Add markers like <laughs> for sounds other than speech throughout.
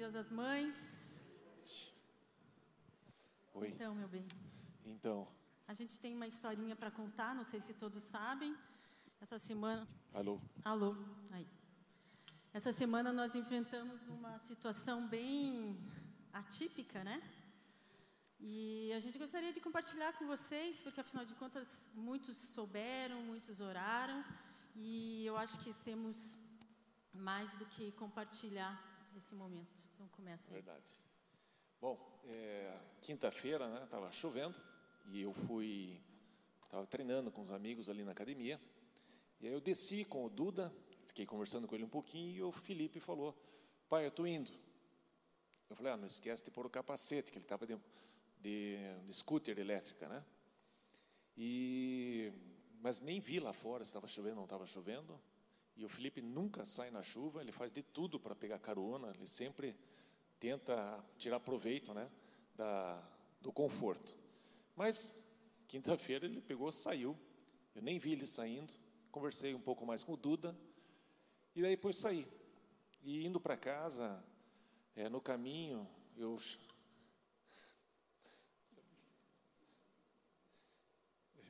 gente. Feliz Dia das Mães. Oi. Então, meu bem. Então, A gente tem uma historinha para contar, não sei se todos sabem. Essa semana. alô. Alô, aí. Essa semana nós enfrentamos uma situação bem atípica, né? E a gente gostaria de compartilhar com vocês, porque afinal de contas muitos souberam, muitos oraram, e eu acho que temos mais do que compartilhar esse momento. Então começa aí. Verdade. Bom, é, quinta-feira, né? Tava chovendo e eu fui, tava treinando com os amigos ali na academia. E aí eu desci com o Duda, fiquei conversando com ele um pouquinho e o Felipe falou: "Pai, eu tô indo". Eu falei: "Ah, não esquece de pôr o capacete, que ele estava de, de, de scooter elétrica, né?" E mas nem vi lá fora se estava chovendo ou não estava chovendo. E o Felipe nunca sai na chuva, ele faz de tudo para pegar carona, ele sempre tenta tirar proveito, né, da, do conforto. Mas quinta-feira ele pegou, saiu. Eu nem vi ele saindo. Conversei um pouco mais com o Duda e daí depois saí. E indo para casa, é, no caminho, eu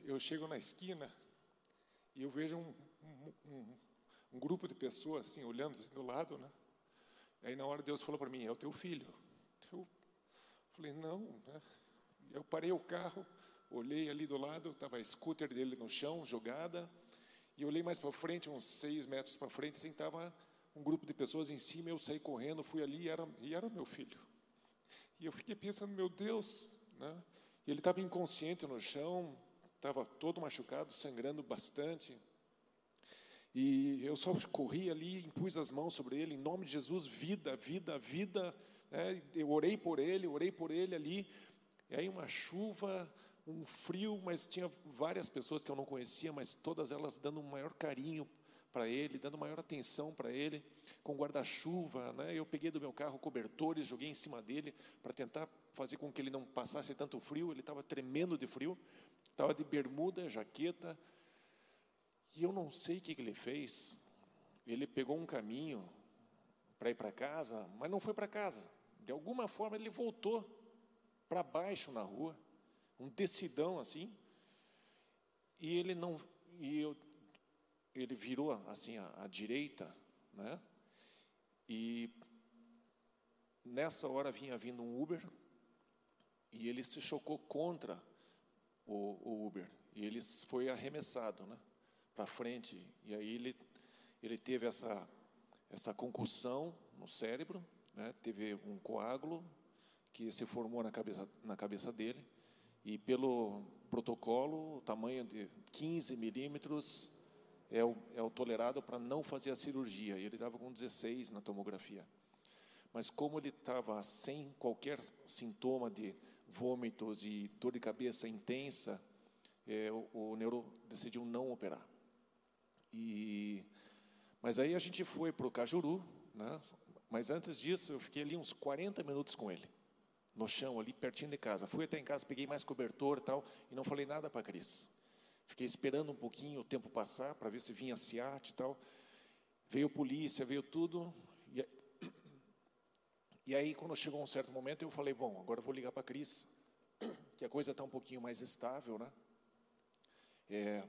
eu chego na esquina e eu vejo um, um, um, um grupo de pessoas assim olhando assim, do lado, né? Aí na hora Deus falou para mim, é o teu filho. Eu falei, não, né? Eu parei o carro, olhei ali do lado, estava a scooter dele no chão, jogada, e olhei mais para frente, uns seis metros para frente, assim, estava um grupo de pessoas em cima, eu saí correndo, fui ali e era, e era meu filho. E eu fiquei pensando, meu Deus, né? Ele estava inconsciente no chão, estava todo machucado, sangrando bastante. E eu só corri ali, impus as mãos sobre ele, em nome de Jesus, vida, vida, vida. Né? Eu orei por ele, orei por ele ali. E aí uma chuva, um frio, mas tinha várias pessoas que eu não conhecia, mas todas elas dando um maior carinho para ele, dando maior atenção para ele, com guarda-chuva. Né? Eu peguei do meu carro cobertores, joguei em cima dele para tentar fazer com que ele não passasse tanto frio. Ele estava tremendo de frio, estava de bermuda, jaqueta. E eu não sei o que, que ele fez. Ele pegou um caminho para ir para casa, mas não foi para casa. De alguma forma ele voltou para baixo na rua, um decidão assim. E ele não, e eu, ele virou assim à, à direita, né? E nessa hora vinha vindo um Uber e ele se chocou contra o, o Uber e ele foi arremessado, né? Para frente e aí ele ele teve essa essa concussão no cérebro, né? Teve um coágulo que se formou na cabeça na cabeça dele e pelo protocolo o tamanho de 15 milímetros é o, é o tolerado para não fazer a cirurgia. E ele estava com 16 na tomografia. Mas como ele estava sem qualquer sintoma de vômitos e dor de cabeça intensa, é, o, o neuro decidiu não operar. E, mas aí a gente foi para o Cajuru, né? mas antes disso eu fiquei ali uns 40 minutos com ele, no chão, ali pertinho de casa. Fui até em casa, peguei mais cobertor e tal, e não falei nada para a Cris. Fiquei esperando um pouquinho o tempo passar para ver se vinha SIAT e tal. Veio polícia, veio tudo. E, <coughs> e aí, quando chegou um certo momento, eu falei: Bom, agora eu vou ligar para a Cris, <coughs> que a coisa está um pouquinho mais estável, né? É,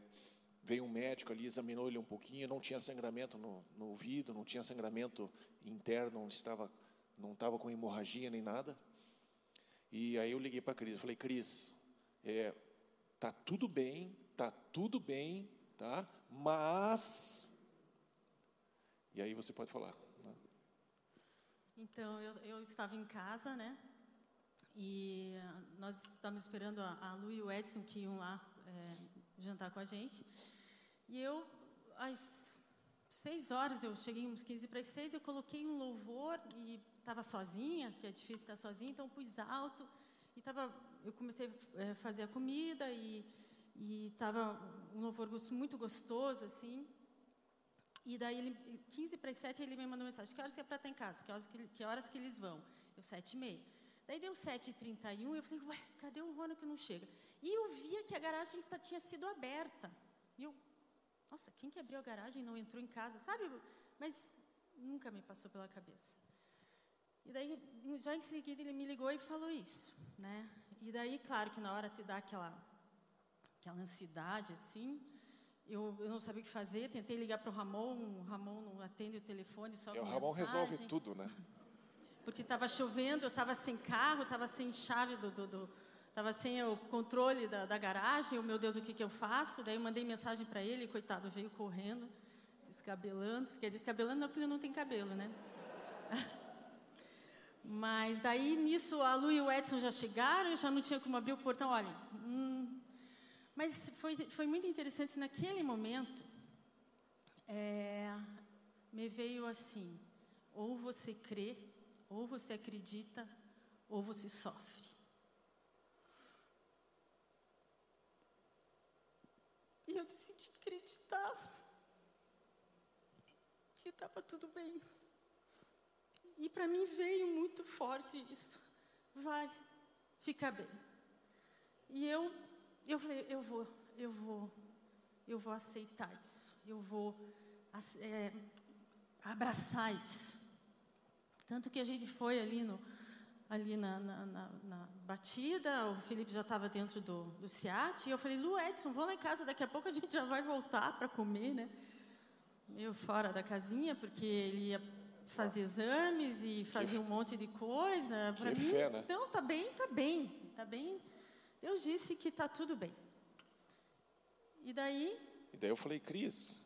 veio um médico ali, examinou ele um pouquinho, não tinha sangramento no, no ouvido, não tinha sangramento interno, não estava, não estava com hemorragia nem nada. E aí eu liguei para a Cris, falei: Cris, é, Tá tudo bem, tá tudo bem, tá? Mas e aí você pode falar. Né? Então eu, eu estava em casa, né? E nós estávamos esperando a, a Lu e o Edson que iam lá é, jantar com a gente. E eu, às seis horas, eu cheguei uns 15 para as seis, eu coloquei um louvor e estava sozinha, que é difícil estar sozinha, então pus alto. E tava, eu comecei a é, fazer a comida e estava um louvor muito gostoso, assim. E daí, ele, 15 para as 7, ele me mandou mensagem: Que horas que é para estar em casa? Que horas que, que, horas que eles vão? Eu, 7 e meia. Daí deu 7h31, eu falei: Ué, cadê o Rony que não chega? E eu via que a garagem tinha sido aberta. E eu, nossa, quem que abriu a garagem não entrou em casa, sabe? Mas nunca me passou pela cabeça. E daí, já em seguida, ele me ligou e falou isso, né? E daí, claro que na hora te dá aquela, aquela ansiedade, assim, eu, eu não sabia o que fazer, tentei ligar para o Ramon, o Ramon não atende o telefone, só É, o Ramon mensagem, resolve tudo, né? <laughs> Porque estava chovendo, eu estava sem carro, estava sem chave do... do, do Estava sem o controle da, da garagem, oh, meu Deus, o que, que eu faço? Daí eu mandei mensagem para ele, coitado, veio correndo, se escabelando. Quer dizer, escabelando não, porque ele não tem cabelo, né? <laughs> Mas daí, nisso, a Lu e o Edson já chegaram, eu já não tinha como abrir o portão. Olha, hum, mas foi, foi muito interessante. Naquele momento, é, me veio assim: ou você crê, ou você acredita, ou você sofre. E eu decidi acreditar que estava tudo bem. E para mim veio muito forte isso. Vai ficar bem. E eu, eu falei, eu vou, eu vou, eu vou aceitar isso. Eu vou é, abraçar isso. Tanto que a gente foi ali no, ali na, na, na, na, batida, o Felipe já estava dentro do, do SEAT, e eu falei, Lu, Edson, vamos lá em casa, daqui a pouco a gente já vai voltar para comer, né? Eu fora da casinha, porque ele ia fazer exames e fazer um monte de coisa. Para mim, fé, né? não, tá bem, tá bem, tá bem. Deus disse que tá tudo bem. E daí? E daí eu falei, Cris,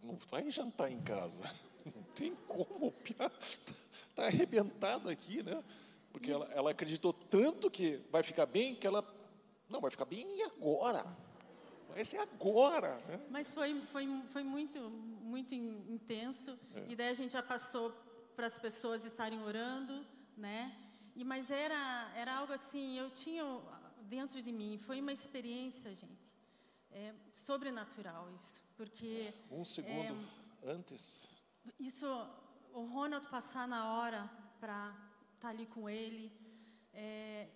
não vai jantar em casa. <laughs> Não tem como, tá arrebentado aqui, né? Porque ela, ela acreditou tanto que vai ficar bem, que ela, não, vai ficar bem e agora. Vai ser agora. Né? Mas foi, foi, foi muito, muito intenso. É. E daí a gente já passou para as pessoas estarem orando, né? E, mas era, era algo assim, eu tinha dentro de mim, foi uma experiência, gente, é, sobrenatural isso. Porque... Um segundo é, antes... Isso, o Ronald passar na hora para estar tá ali com ele, é,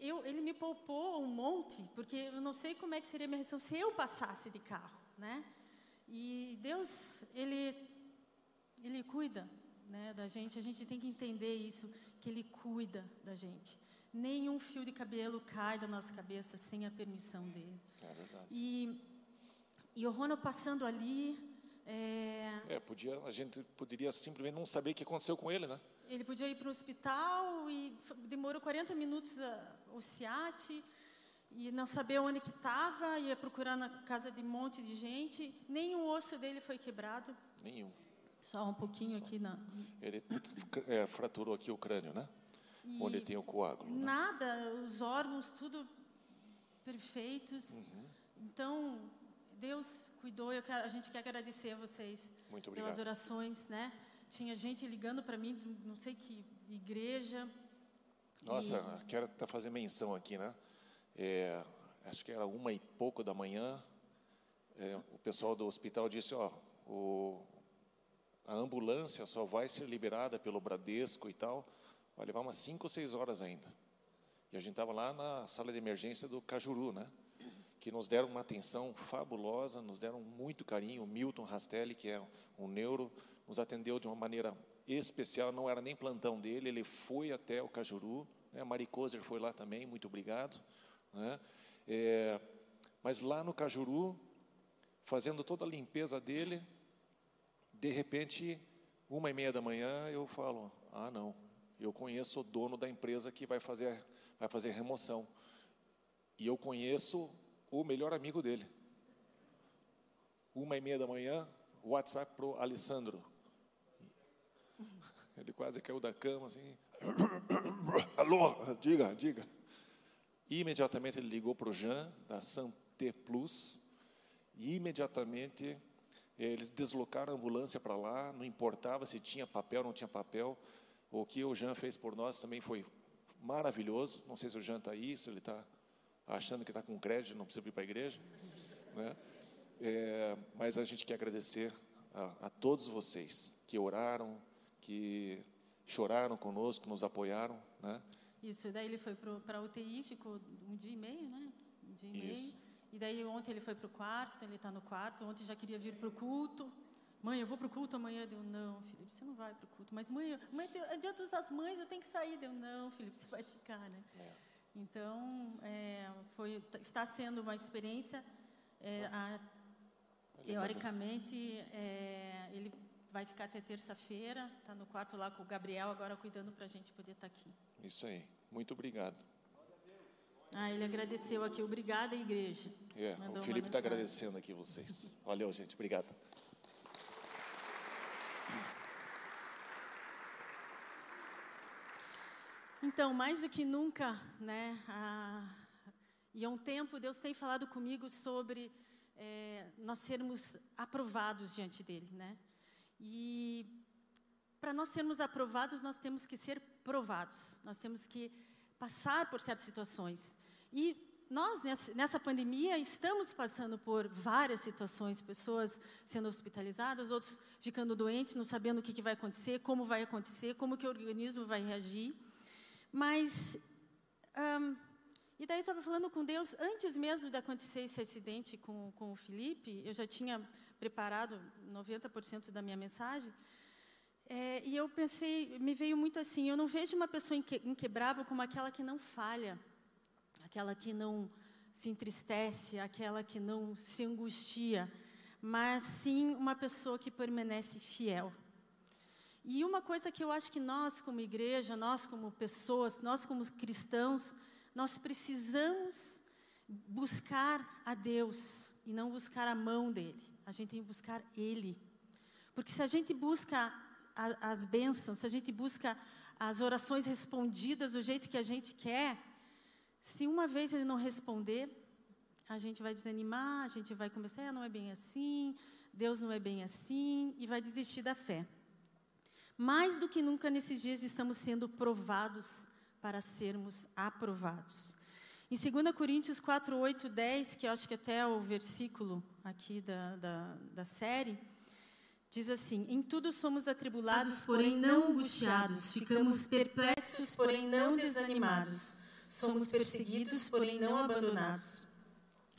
eu, ele me poupou um monte, porque eu não sei como é que seria a minha reação se eu passasse de carro, né? E Deus, Ele, Ele cuida né, da gente, a gente tem que entender isso, que Ele cuida da gente. Nenhum fio de cabelo cai da nossa cabeça sem a permissão dEle. É verdade. E, e o Ronald passando ali... É... é, podia, a gente poderia simplesmente não saber o que aconteceu com ele, né? Ele podia ir para o hospital e demorou 40 minutos a, o SIAT e não saber onde que estava, ia procurar na casa de um monte de gente. Nenhum osso dele foi quebrado. Nenhum. Só um pouquinho Só. aqui na. Ele <coughs> é, fraturou aqui o crânio, né? E onde tem o coágulo. Né? Nada, os órgãos tudo perfeitos. Uhum. Então Deus cuidou. Quero, a gente quer agradecer a vocês pelas orações, né? Tinha gente ligando para mim, não sei que igreja. Nossa, e... quero até fazer menção aqui, né? É, acho que era uma e pouco da manhã. É, o pessoal do hospital disse: ó, o, a ambulância só vai ser liberada pelo Bradesco e tal. Vai levar umas cinco ou seis horas ainda. E a gente estava lá na sala de emergência do Cajuru, né? Que nos deram uma atenção fabulosa, nos deram muito carinho. O Milton Rastelli, que é um neuro, nos atendeu de uma maneira especial, não era nem plantão dele, ele foi até o Cajuru, né? a Mari Kozer foi lá também, muito obrigado. Né? É, mas lá no Cajuru, fazendo toda a limpeza dele, de repente, uma e meia da manhã, eu falo, ah não, eu conheço o dono da empresa que vai fazer, vai fazer remoção. E eu conheço o melhor amigo dele. Uma e meia da manhã, WhatsApp para o Alessandro. <laughs> Ele quase caiu da cama assim. <coughs> Alô, diga, diga. Imediatamente ele ligou para o Jean, da Santé Plus, e imediatamente eh, eles deslocaram a ambulância para lá, não importava se tinha papel ou não tinha papel. O que o Jean fez por nós também foi maravilhoso. Não sei se o Jean está aí, se ele está achando que está com crédito, não precisa ir para a igreja. Né? É, mas a gente quer agradecer a, a todos vocês que oraram, que choraram conosco, nos apoiaram, né? Isso, daí ele foi para a UTI, ficou um dia e meio, né? Um dia e Isso. meio. E daí ontem ele foi para o quarto, então ele está no quarto. Ontem já queria vir para o culto, Mãe, eu vou para o culto amanhã. Deu, não, Felipe, você não vai para o culto. Mas, mãe, mãe, é dia das mães, eu tenho que sair. Deu, não, Felipe, você vai ficar, né? É. Então, é, foi, está sendo uma experiência. É, a, teoricamente, é, ele vai ficar até terça-feira. Está no quarto lá com o Gabriel, agora cuidando para a gente poder estar tá aqui. Isso aí. Muito obrigado. Ah, ele agradeceu aqui. Obrigada, igreja. É, o Felipe está agradecendo aqui vocês. Valeu, gente. Obrigado. Então, mais do que nunca, né? E há um tempo Deus tem falado comigo sobre é, nós sermos aprovados diante dele, né? E para nós sermos aprovados, nós temos que ser provados. Nós temos que passar por certas situações. E nós, nessa pandemia, estamos passando por várias situações, pessoas sendo hospitalizadas, outros ficando doentes, não sabendo o que, vai acontecer, como vai acontecer, como que o organismo vai reagir. Mas, um, e daí eu estava falando com Deus, antes mesmo de acontecer esse acidente com, com o Felipe, eu já tinha preparado 90% da minha mensagem, é, e eu pensei, me veio muito assim, eu não vejo uma pessoa inquebrável como aquela que não falha, aquela que não se entristece, aquela que não se angustia, mas sim uma pessoa que permanece fiel. E uma coisa que eu acho que nós, como igreja, nós como pessoas, nós como cristãos, nós precisamos buscar a Deus e não buscar a mão dele. A gente tem que buscar Ele. Porque se a gente busca a, as bênçãos, se a gente busca as orações respondidas do jeito que a gente quer, se uma vez ele não responder, a gente vai desanimar, a gente vai começar, ah, não é bem assim, Deus não é bem assim, e vai desistir da fé. Mais do que nunca nesses dias estamos sendo provados para sermos aprovados. Em 2 Coríntios 4, 8, 10, que eu acho que até é o versículo aqui da, da, da série, Diz assim: Em tudo somos atribulados, porém não angustiados, ficamos perplexos, porém não desanimados, somos perseguidos, porém não abandonados,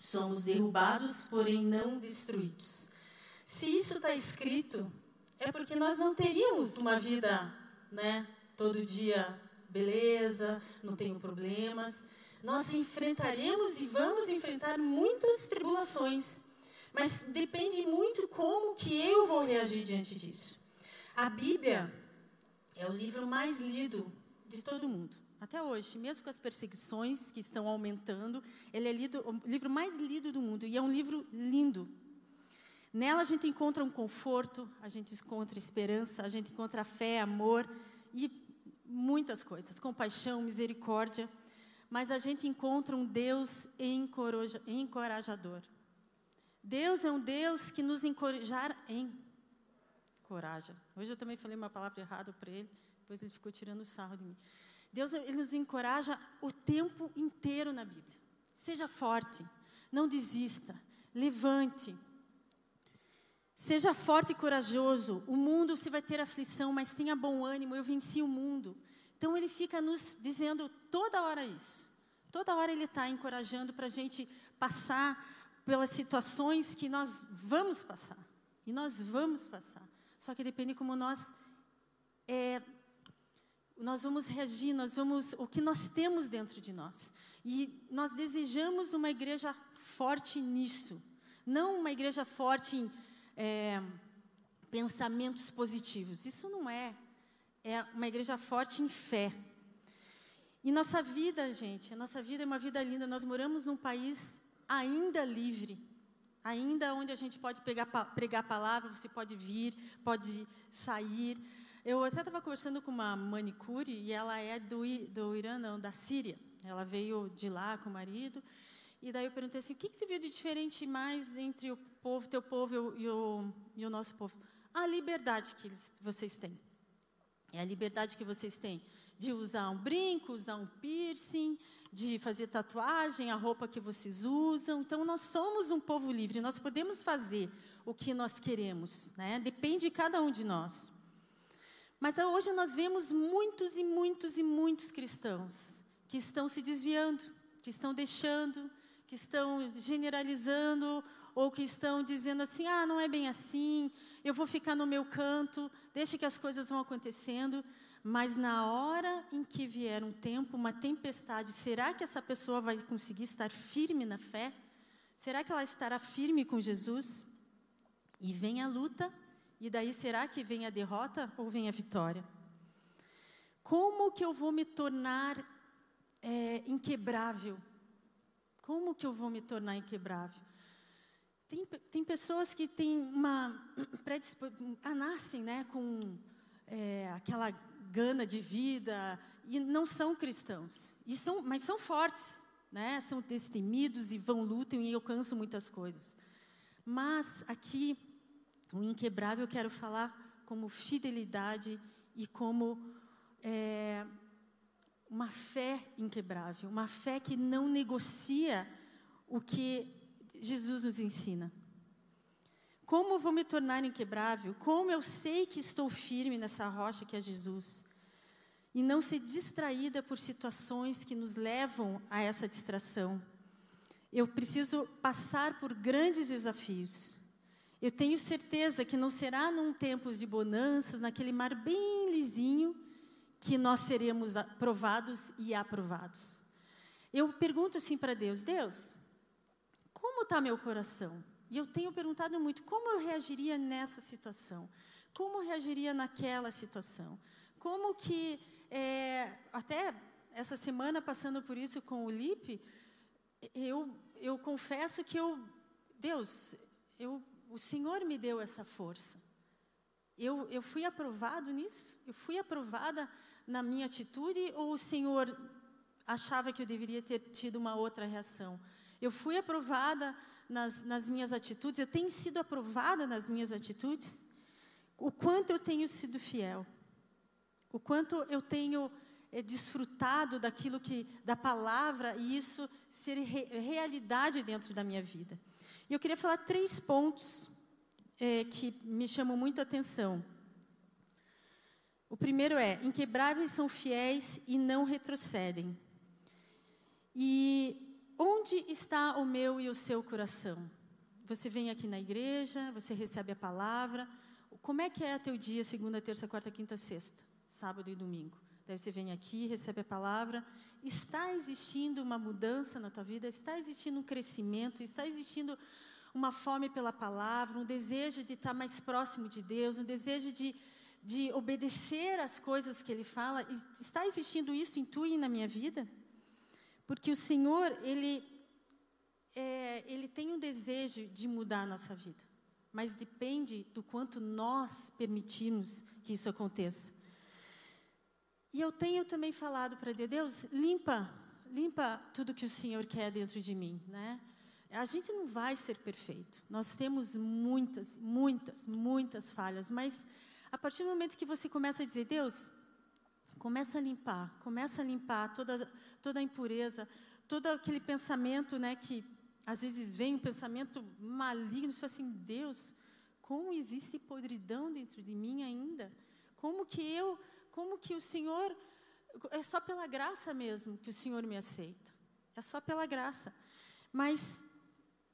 somos derrubados, porém não destruídos. Se isso está escrito, é porque nós não teríamos uma vida, né, todo dia, beleza, não tenho problemas. Nós enfrentaremos e vamos enfrentar muitas tribulações mas depende muito como que eu vou reagir diante disso. A Bíblia é o livro mais lido de todo mundo. Até hoje, mesmo com as perseguições que estão aumentando, ele é lido, o livro mais lido do mundo e é um livro lindo. Nela a gente encontra um conforto, a gente encontra esperança, a gente encontra fé, amor e muitas coisas, compaixão, misericórdia. Mas a gente encontra um Deus encorajador. Deus é um Deus que nos encoraja, encoraja. Hoje eu também falei uma palavra errada para ele, depois ele ficou tirando sarro de mim. Deus ele nos encoraja o tempo inteiro na Bíblia. Seja forte, não desista, levante. Seja forte e corajoso. O mundo se vai ter aflição, mas tenha bom ânimo, eu venci o mundo. Então ele fica nos dizendo toda hora isso. Toda hora ele está encorajando para a gente passar pelas situações que nós vamos passar. E nós vamos passar. Só que depende como nós é, nós vamos reagir, nós vamos o que nós temos dentro de nós. E nós desejamos uma igreja forte nisso, não uma igreja forte em é, pensamentos positivos. Isso não é. É uma igreja forte em fé. E nossa vida, gente, a nossa vida é uma vida linda. Nós moramos num país ainda livre, ainda onde a gente pode pegar, pregar a palavra, você pode vir, pode sair. Eu até estava conversando com uma manicure e ela é do, do Irã, não, da Síria. Ela veio de lá com o marido. E daí eu perguntei assim, o que, que você viu de diferente mais entre o povo, teu povo e o, e o, nosso povo? A liberdade que eles, vocês têm. É a liberdade que vocês têm de usar um brinco, usar um piercing, de fazer tatuagem, a roupa que vocês usam. Então, nós somos um povo livre, nós podemos fazer o que nós queremos, né? depende de cada um de nós. Mas hoje nós vemos muitos e muitos e muitos cristãos que estão se desviando, que estão deixando, que estão generalizando ou que estão dizendo assim: ah, não é bem assim, eu vou ficar no meu canto, deixa que as coisas vão acontecendo. Mas na hora em que vier um tempo, uma tempestade, será que essa pessoa vai conseguir estar firme na fé? Será que ela estará firme com Jesus? E vem a luta, e daí será que vem a derrota ou vem a vitória? Como que eu vou me tornar é, inquebrável? Como que eu vou me tornar inquebrável? Tem, tem pessoas que têm uma <clears throat> predisposição, ah, nascem né, com é, aquela gana de vida e não são cristãos, e são, mas são fortes, né, são destemidos e vão lutam e alcançam muitas coisas. Mas aqui, o inquebrável eu quero falar como fidelidade e como é, uma fé inquebrável, uma fé que não negocia o que Jesus nos ensina. Como vou me tornar inquebrável? Como eu sei que estou firme nessa rocha que é Jesus? E não ser distraída por situações que nos levam a essa distração. Eu preciso passar por grandes desafios. Eu tenho certeza que não será num tempos de bonanças, naquele mar bem lisinho, que nós seremos aprovados e aprovados. Eu pergunto assim para Deus: Deus, como está meu coração? E eu tenho perguntado muito: como eu reagiria nessa situação? Como eu reagiria naquela situação? Como que, é, até essa semana, passando por isso com o Lipe, eu, eu confesso que eu, Deus, eu, o Senhor me deu essa força. Eu, eu fui aprovado nisso? Eu fui aprovada na minha atitude ou o Senhor achava que eu deveria ter tido uma outra reação? Eu fui aprovada nas, nas minhas atitudes, eu tenho sido aprovada nas minhas atitudes? O quanto eu tenho sido fiel? O quanto eu tenho é, desfrutado daquilo que, da palavra e isso ser re, realidade dentro da minha vida? E eu queria falar três pontos é, que me chamam muito a atenção. O primeiro é: inquebráveis são fiéis e não retrocedem. E onde está o meu e o seu coração? Você vem aqui na igreja, você recebe a palavra. Como é que é teu dia, segunda, terça, quarta, quinta, sexta, sábado e domingo? Daí você vem aqui, recebe a palavra. Está existindo uma mudança na tua vida? Está existindo um crescimento? Está existindo uma fome pela palavra? Um desejo de estar mais próximo de Deus? Um desejo de de obedecer às coisas que Ele fala, está existindo isso em tu e na minha vida? Porque o Senhor, Ele, é, Ele tem um desejo de mudar a nossa vida, mas depende do quanto nós permitimos que isso aconteça. E eu tenho também falado para Deus, Deus, limpa, limpa tudo que o Senhor quer dentro de mim, né? A gente não vai ser perfeito. Nós temos muitas, muitas, muitas falhas, mas a partir do momento que você começa a dizer, Deus, começa a limpar, começa a limpar toda, toda a impureza, todo aquele pensamento, né, que às vezes vem um pensamento maligno, você assim, Deus, como existe podridão dentro de mim ainda? Como que eu, como que o Senhor, é só pela graça mesmo que o Senhor me aceita. É só pela graça. Mas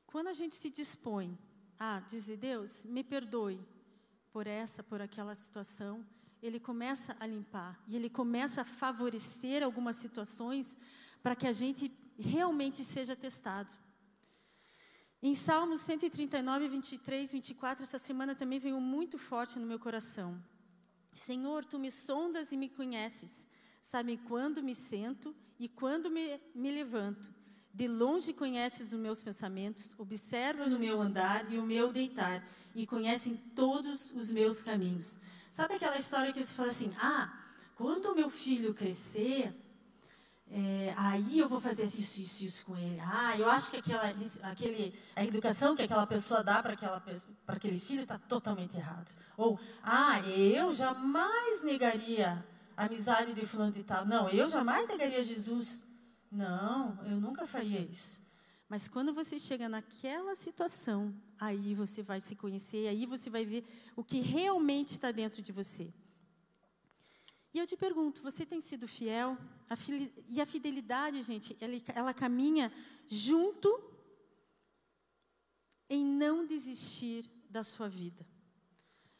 quando a gente se dispõe a dizer, Deus, me perdoe, por essa, por aquela situação, ele começa a limpar e ele começa a favorecer algumas situações para que a gente realmente seja testado. Em Salmos 139, 23, 24, essa semana também veio muito forte no meu coração. Senhor, tu me sondas e me conheces, sabe quando me sento e quando me, me levanto. De longe conheces os meus pensamentos, observas o meu andar e o meu deitar e conhecem todos os meus caminhos. Sabe aquela história que você fala assim: ah, quando o meu filho crescer, é, aí eu vou fazer isso, isso, isso com ele. Ah, eu acho que aquela, aquele, a educação que aquela pessoa dá para aquele filho está totalmente errado. Ou, ah, eu jamais negaria a amizade de fulano de tal. Não, eu jamais negaria Jesus. Não, eu nunca faria isso. Mas quando você chega naquela situação, aí você vai se conhecer, aí você vai ver o que realmente está dentro de você. E eu te pergunto, você tem sido fiel? A e a fidelidade, gente, ela, ela caminha junto em não desistir da sua vida.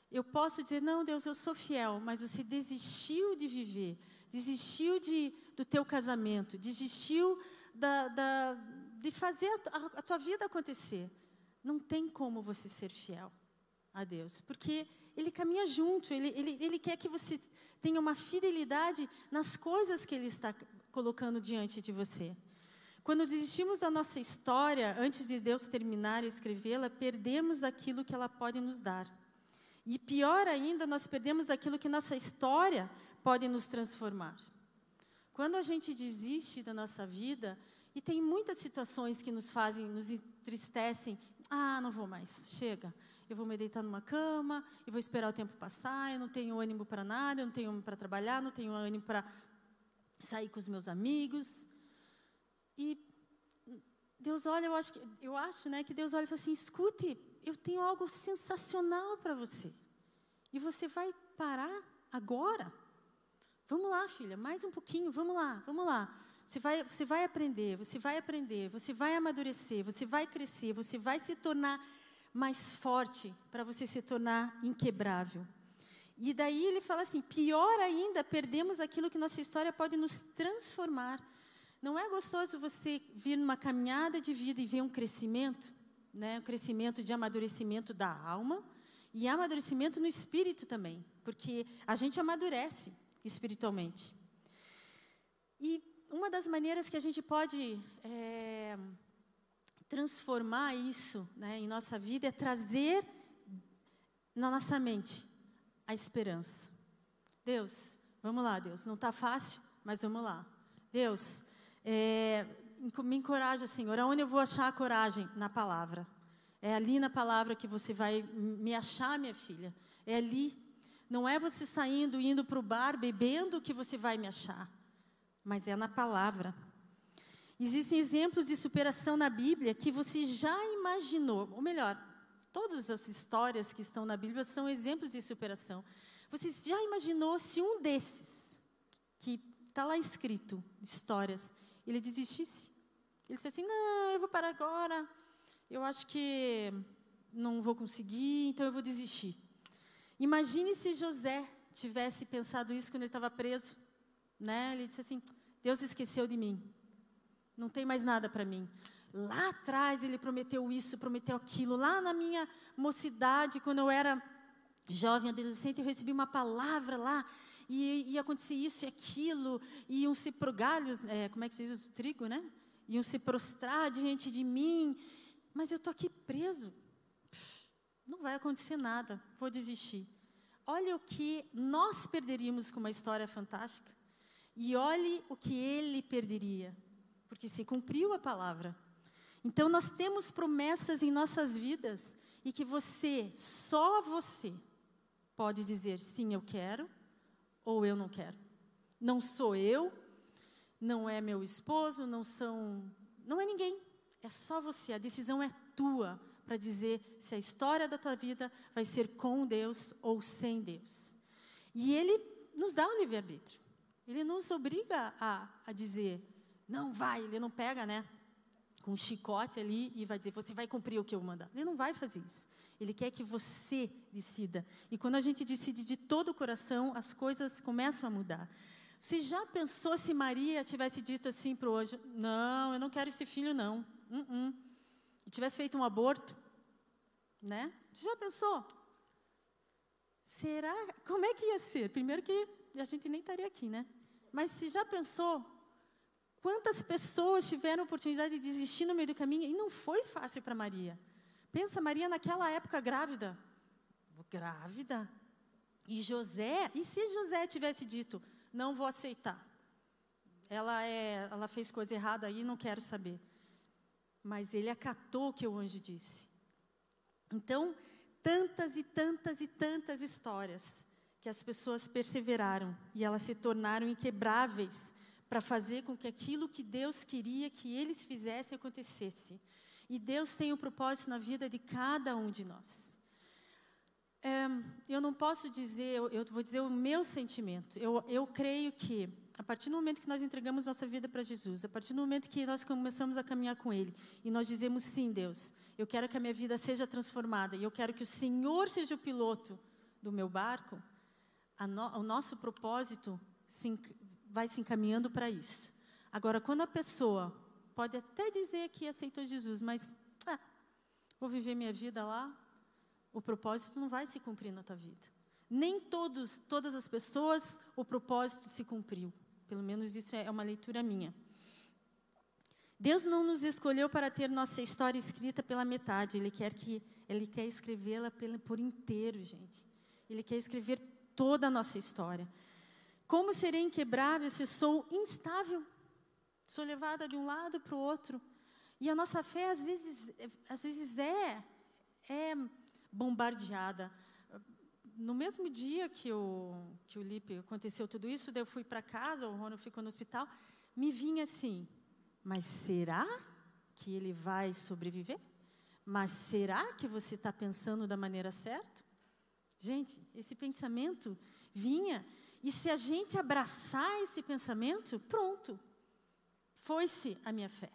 Eu posso dizer, não, Deus, eu sou fiel, mas você desistiu de viver, desistiu de, do teu casamento, desistiu da, da, de fazer a, a, tua vida acontecer. Não tem como você ser fiel a Deus, porque Ele caminha junto, ele, ele, ele quer que você tenha uma fidelidade nas coisas que Ele está colocando diante de você. Quando desistimos da nossa história, antes de Deus terminar e escrevê-la, perdemos aquilo que ela pode nos dar. E pior ainda, nós perdemos aquilo que nossa história pode nos transformar. Quando a gente desiste da nossa vida, e tem muitas situações que nos fazem, nos entristecem, ah, não vou mais, chega. Eu vou me deitar numa cama, e vou esperar o tempo passar, eu não tenho ânimo para nada, eu não tenho ânimo para trabalhar, não tenho ânimo para sair com os meus amigos. E Deus olha, eu acho, que, eu acho né, que Deus olha e fala assim: escute, eu tenho algo sensacional para você. E você vai parar agora? Vamos lá, filha, mais um pouquinho, vamos lá, vamos lá. Você vai, você vai aprender, você vai aprender, você vai amadurecer, você vai crescer, você vai se tornar mais forte para você se tornar inquebrável. E daí ele fala assim: pior ainda, perdemos aquilo que nossa história pode nos transformar. Não é gostoso você vir numa caminhada de vida e ver um crescimento? né, o crescimento de amadurecimento da alma e amadurecimento no espírito também, porque a gente amadurece espiritualmente. E uma das maneiras que a gente pode é, transformar isso né, em nossa vida é trazer na nossa mente a esperança. Deus, vamos lá, Deus, não está fácil, mas vamos lá. Deus, é, me encoraja, Senhor. Aonde eu vou achar a coragem? Na palavra. É ali na palavra que você vai me achar, minha filha. É ali. Não é você saindo, indo para o bar, bebendo que você vai me achar. Mas é na palavra. Existem exemplos de superação na Bíblia que você já imaginou. Ou melhor, todas as histórias que estão na Bíblia são exemplos de superação. Você já imaginou se um desses, que está lá escrito, histórias, ele desistisse? Ele disse assim: Não, eu vou parar agora. Eu acho que não vou conseguir, então eu vou desistir. Imagine se José tivesse pensado isso quando ele estava preso. Né? Ele disse assim: Deus esqueceu de mim. Não tem mais nada para mim. Lá atrás ele prometeu isso, prometeu aquilo. Lá na minha mocidade, quando eu era jovem, adolescente, eu recebi uma palavra lá e ia acontecer isso e aquilo, iam se pro galhos, é, como é que se diz o trigo, né? Iam se prostrar diante de mim, mas eu estou aqui preso. Não vai acontecer nada, vou desistir. Olha o que nós perderíamos com uma história fantástica. E olhe o que ele perderia, porque se cumpriu a palavra. Então nós temos promessas em nossas vidas e que você, só você, pode dizer sim, eu quero, ou eu não quero. Não sou eu, não é meu esposo, não são, não é ninguém. É só você, a decisão é tua para dizer se a história da tua vida vai ser com Deus ou sem Deus. E ele nos dá o livre-arbítrio. Ele nos obriga a, a dizer, não vai, ele não pega, né? Com um chicote ali e vai dizer, você vai cumprir o que eu mandar. Ele não vai fazer isso. Ele quer que você decida. E quando a gente decide de todo o coração, as coisas começam a mudar. Você já pensou se Maria tivesse dito assim para o anjo: Não, eu não quero esse filho, não. Uh -uh. Tivesse feito um aborto? Né? Você já pensou? Será? Como é que ia ser? Primeiro que a gente nem estaria aqui, né? Mas se já pensou quantas pessoas tiveram oportunidade de desistir no meio do caminho e não foi fácil para Maria? Pensa, Maria naquela época grávida. Grávida? E José? E se José tivesse dito, não vou aceitar? Ela, é, ela fez coisa errada aí, não quero saber. Mas ele acatou o que o anjo disse. Então, tantas e tantas e tantas histórias que as pessoas perseveraram e elas se tornaram inquebráveis para fazer com que aquilo que Deus queria que eles fizessem acontecesse. E Deus tem um propósito na vida de cada um de nós. É, eu não posso dizer, eu, eu, vou dizer o meu sentimento. Eu, eu creio que, a partir do momento que nós entregamos nossa vida para Jesus, a partir do momento que nós começamos a caminhar com Ele, e nós dizemos sim, Deus, eu quero que a minha vida seja transformada, e eu quero que o Senhor seja o piloto do meu barco, no, o nosso propósito se, vai se encaminhando para isso. Agora, quando a pessoa pode até dizer que aceitou Jesus, mas ah, vou viver minha vida lá, o propósito não vai se cumprir na tua vida. Nem todos, todas as pessoas o propósito se cumpriu. Pelo menos isso é uma leitura minha. Deus não nos escolheu para ter nossa história escrita pela metade. Ele quer que ele quer escrevê-la por inteiro, gente. Ele quer escrever toda a nossa história. Como serei inquebrável se sou instável? Sou levada de um lado para o outro. E a nossa fé, às vezes, às vezes é, é bombardeada. No mesmo dia que o, que o Lipe aconteceu tudo isso, eu fui para casa, o Ronald ficou no hospital, me vinha assim, mas será que ele vai sobreviver? Mas será que você está pensando da maneira certa? Gente, esse pensamento vinha, e se a gente abraçar esse pensamento, pronto, foi-se a minha fé.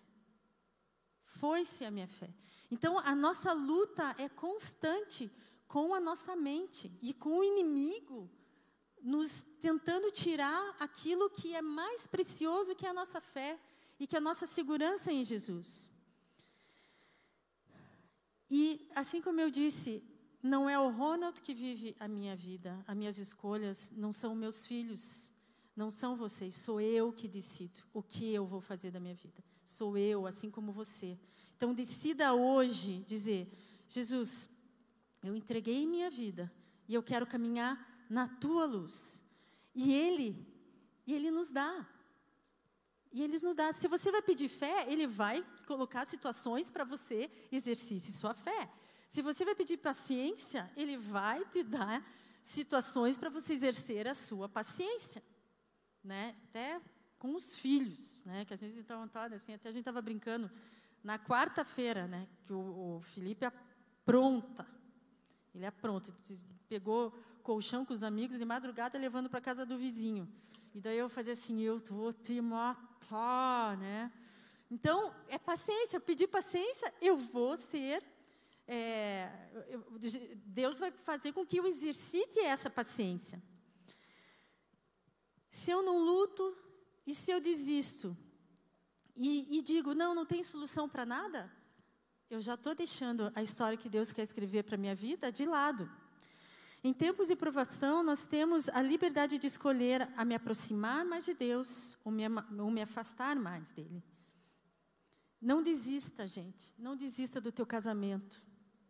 Foi-se a minha fé. Então, a nossa luta é constante com a nossa mente e com o inimigo nos tentando tirar aquilo que é mais precioso que a nossa fé e que a nossa segurança em Jesus. E assim como eu disse, não é o Ronald que vive a minha vida, as minhas escolhas não são meus filhos, não são vocês, sou eu que decido o que eu vou fazer da minha vida. Sou eu, assim como você. Então decida hoje dizer: Jesus, eu entreguei minha vida e eu quero caminhar na tua luz. E ele, e ele nos dá. E eles nos dá. Se você vai pedir fé, ele vai colocar situações para você exercer sua fé. Se você vai pedir paciência, ele vai te dar situações para você exercer a sua paciência, né? Até com os filhos, né? Que a gente está vontade assim, até a gente estava brincando na quarta-feira, né? Que o, o Felipe apronta, ele apronta, ele pegou colchão com os amigos de madrugada levando para casa do vizinho. E daí eu fazia assim, eu vou te matar, né? Então, é paciência, pedir paciência, eu vou ser é, Deus vai fazer com que eu exercite essa paciência. Se eu não luto e se eu desisto e, e digo, não, não tem solução para nada, eu já estou deixando a história que Deus quer escrever para a minha vida de lado. Em tempos de provação, nós temos a liberdade de escolher a me aproximar mais de Deus ou me, ou me afastar mais dele. Não desista, gente. Não desista do teu casamento.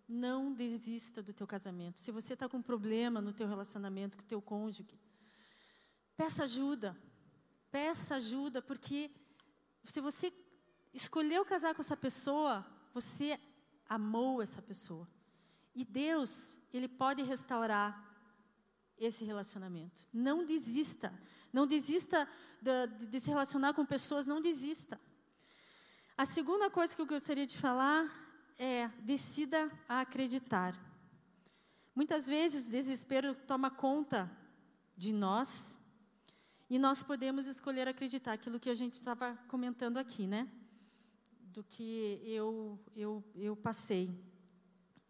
Não desista do teu casamento. Se você está com um problema no teu relacionamento com o teu cônjuge, peça ajuda. Peça ajuda, porque se você escolheu casar com essa pessoa, você amou essa pessoa. E Deus, Ele pode restaurar esse relacionamento. Não desista. Não desista de, de, se relacionar com pessoas, não desista. A segunda coisa que eu gostaria de falar é decida a acreditar. Muitas vezes o desespero toma conta de nós e nós podemos escolher acreditar aquilo que a gente estava comentando aqui, né? Do que eu, eu, eu passei.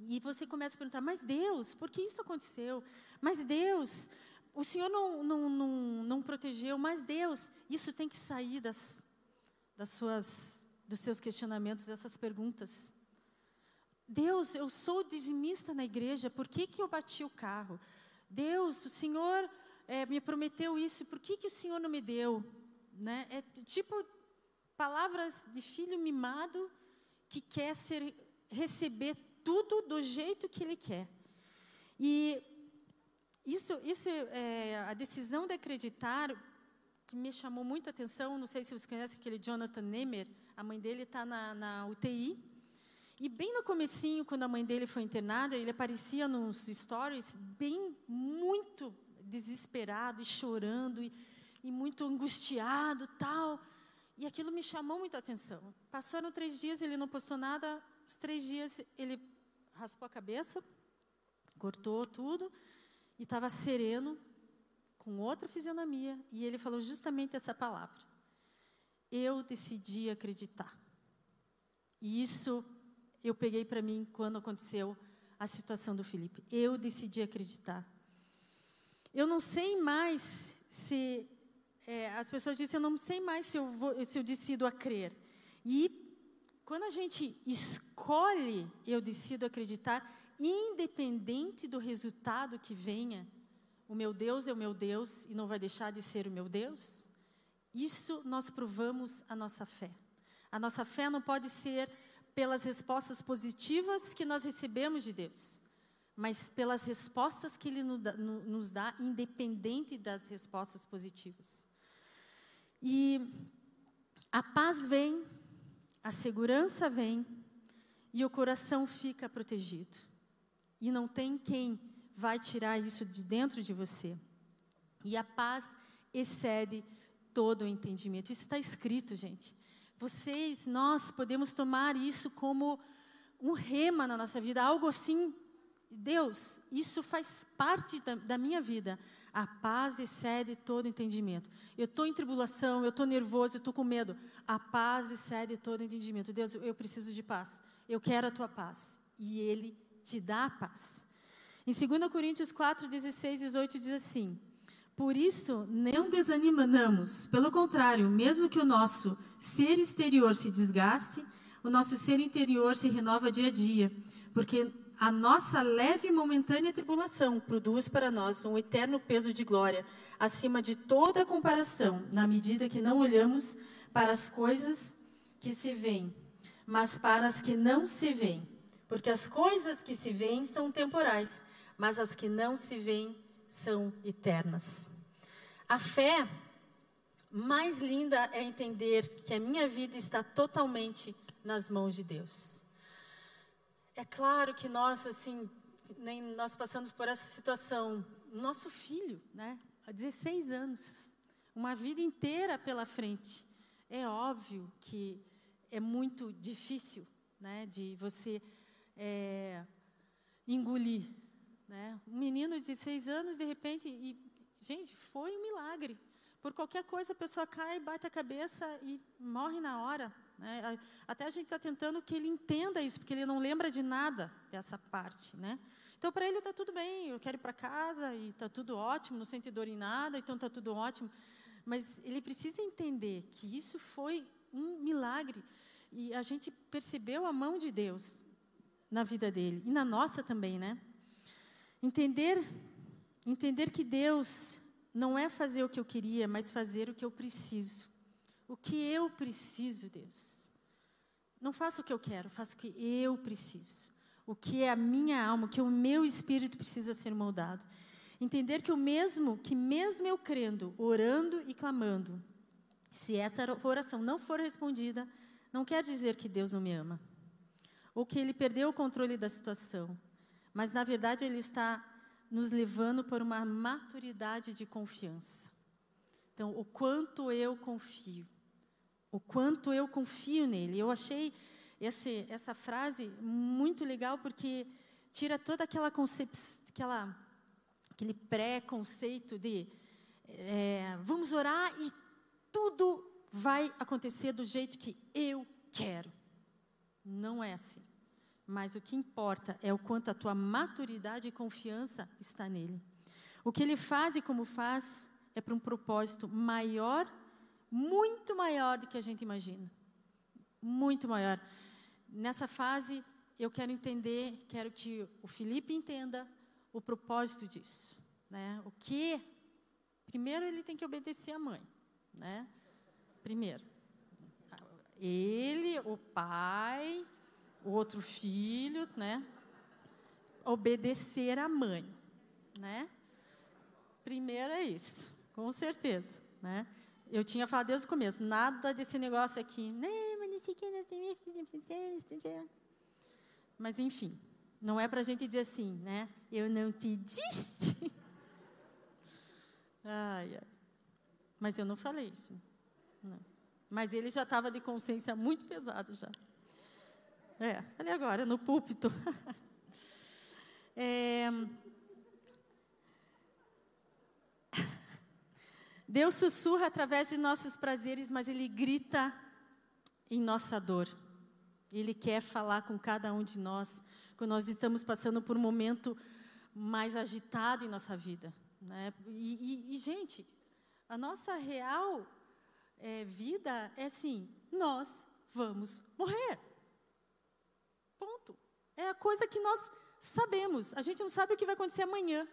E você começa a perguntar, mas Deus, por que isso aconteceu? Mas Deus, o Senhor não, não, não, não protegeu, mas Deus, isso tem que sair das, das suas, dos seus questionamentos, dessas perguntas. Deus, eu sou dizimista na igreja, por que, que eu bati o carro? Deus, o Senhor é, me prometeu isso, por que, que o Senhor não me deu? Né? É tipo palavras de filho mimado que quer ser, receber tudo do jeito que ele quer. E isso, isso é, a decisão de acreditar, que me chamou muito a atenção, não sei se você conhece aquele Jonathan Nemer, a mãe dele está na, na UTI, e bem no comecinho, quando a mãe dele foi internada, ele aparecia nos stories bem, muito desesperado e chorando e, e muito angustiado tal. E aquilo me chamou muito a atenção. Passaram três dias, ele não postou nada. Os três dias ele raspou a cabeça, cortou tudo e estava sereno, com outra fisionomia. E ele falou justamente essa palavra. Eu decidi acreditar. E isso eu peguei para mim quando aconteceu a situação do Felipe. Eu decidi acreditar. eu não sei mais se. É, as pessoas dizem, eu não sei mais se eu, vou, se eu decido a crer. E quando a gente escolhe, eu decido acreditar, independente do resultado que venha, o meu Deus é o meu Deus e não vai deixar de ser o meu Deus, isso nós provamos a nossa fé. A nossa fé não pode ser pelas respostas positivas que nós recebemos de Deus, mas pelas respostas que Ele nos dá, independente das respostas positivas. E a paz vem, a segurança vem e o coração fica protegido. E não tem quem vai tirar isso de dentro de você. E a paz excede todo o entendimento. Isso está escrito, gente. Vocês, nós podemos tomar isso como um rema na nossa vida, algo assim. Deus, isso faz parte da, da minha vida. A paz excede todo entendimento. Eu estou em tribulação, eu estou nervoso, eu estou com medo. A paz excede todo entendimento. Deus, eu preciso de paz. Eu quero a tua paz. E Ele te dá a paz. Em 2 Coríntios 4, 16 e 18 diz assim: Por isso, não desanimamos, pelo contrário, mesmo que o nosso ser exterior se desgaste, o nosso ser interior se renova dia a dia, porque a nossa leve e momentânea tribulação produz para nós um eterno peso de glória, acima de toda comparação, na medida que não olhamos para as coisas que se veem, mas para as que não se veem. Porque as coisas que se veem são temporais, mas as que não se veem são eternas. A fé mais linda é entender que a minha vida está totalmente nas mãos de Deus. É claro que nós, assim, nem nós passamos por essa situação. Nosso filho, né, há 16 anos, uma vida inteira pela frente. É óbvio que é muito difícil, né, de você é, engolir né? Um menino de seis anos, de repente, e, gente, foi um milagre. Por qualquer coisa, a pessoa cai, bate a cabeça e morre na hora. Né? Até a gente está tentando que ele entenda isso, porque ele não lembra de nada dessa parte. Né? Então, para ele está tudo bem, eu quero ir para casa e está tudo ótimo, não sente dor em nada, então está tudo ótimo. Mas ele precisa entender que isso foi um milagre. E a gente percebeu a mão de Deus na vida dele, e na nossa também, né? Entender, entender que Deus não é fazer o que eu queria, mas fazer o que eu preciso. O que eu preciso, Deus. Não faço o que eu quero, faço o que eu preciso. O que é a minha alma, o que o meu espírito precisa ser moldado. Entender que o mesmo, que mesmo eu crendo, orando e clamando, se essa oração não for respondida, não quer dizer que Deus não me ama. Ou que ele perdeu o controle da situação mas na verdade ele está nos levando para uma maturidade de confiança. Então, o quanto eu confio, o quanto eu confio nele. Eu achei esse, essa frase muito legal porque tira toda aquela concepção, aquela, aquele pré-conceito de é, vamos orar e tudo vai acontecer do jeito que eu quero. Não é assim. Mas o que importa é o quanto a tua maturidade e confiança está nele. O que ele faz e como faz é para um propósito maior, muito maior do que a gente imagina. Muito maior. Nessa fase, eu quero entender, quero que o Felipe entenda o propósito disso. Né? O que? Primeiro, ele tem que obedecer à mãe. Né? Primeiro. Ele, o pai, o outro filho, né? Obedecer à mãe, né? Primeiro é isso, com certeza, né? Eu tinha falado desde o começo, nada desse negócio aqui. Mas enfim, não é para a gente dizer assim, né? Eu não te disse. <laughs> Ai, ai. Mas eu não falei isso. Não. Mas ele já estava de consciência muito pesado já. É, agora, no púlpito. <laughs> é... Deus sussurra através de nossos prazeres, mas Ele grita em nossa dor. Ele quer falar com cada um de nós quando nós estamos passando por um momento mais agitado em nossa vida. Né? E, e, e, gente, a nossa real é, vida é assim: nós vamos morrer. Ponto. É a coisa que nós sabemos. A gente não sabe o que vai acontecer amanhã,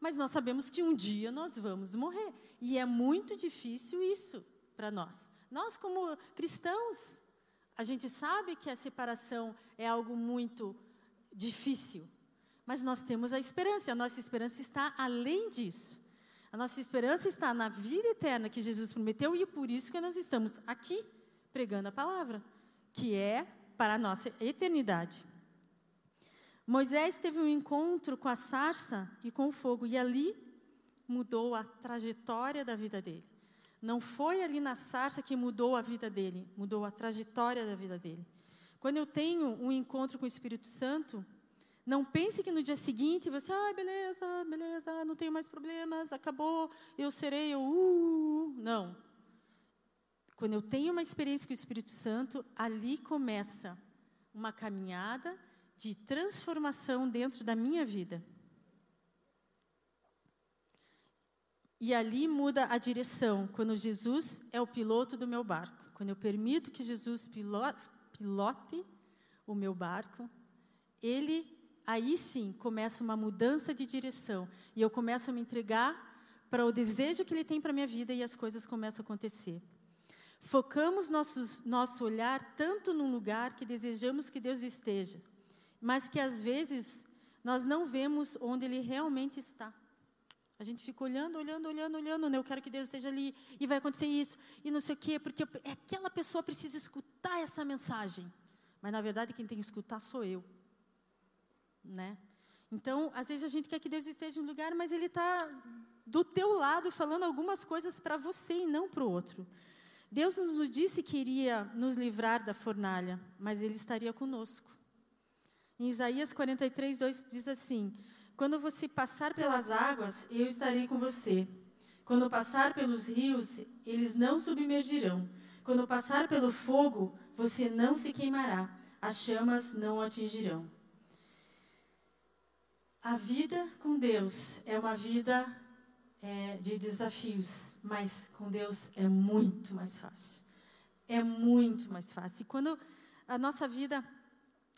mas nós sabemos que um dia nós vamos morrer. E é muito difícil isso para nós. Nós, como cristãos, a gente sabe que a separação é algo muito difícil, mas nós temos a esperança, a nossa esperança está além disso. A nossa esperança está na vida eterna que Jesus prometeu e é por isso que nós estamos aqui pregando a palavra, que é para a nossa eternidade. Moisés teve um encontro com a sarça e com o fogo, e ali mudou a trajetória da vida dele. Não foi ali na sarça que mudou a vida dele, mudou a trajetória da vida dele. Quando eu tenho um encontro com o Espírito Santo, não pense que no dia seguinte você, ah, beleza, beleza, não tenho mais problemas, acabou, eu serei, eu, uh, uh, não. Quando eu tenho uma experiência com o Espírito Santo, ali começa uma caminhada de transformação dentro da minha vida. E ali muda a direção, quando Jesus é o piloto do meu barco. Quando eu permito que Jesus pilote o meu barco, ele aí sim começa uma mudança de direção. E eu começo a me entregar para o desejo que ele tem para minha vida e as coisas começam a acontecer. Focamos nossos, nosso olhar tanto num lugar que desejamos que Deus esteja, mas que às vezes nós não vemos onde Ele realmente está. A gente fica olhando, olhando, olhando, olhando, né? eu quero que Deus esteja ali, e vai acontecer isso, e não sei o quê, porque aquela pessoa precisa escutar essa mensagem. Mas na verdade quem tem que escutar sou eu. Né? Então, às vezes a gente quer que Deus esteja em um lugar, mas Ele está do teu lado falando algumas coisas para você e não para o outro. Deus nos disse que iria nos livrar da fornalha, mas Ele estaria conosco. Em Isaías 43, 2 diz assim: Quando você passar pelas águas, eu estarei com você. Quando passar pelos rios, eles não submergirão. Quando passar pelo fogo, você não se queimará. As chamas não o atingirão. A vida com Deus é uma vida é, de desafios, mas com Deus é muito mais fácil. É muito mais fácil. E quando a nossa vida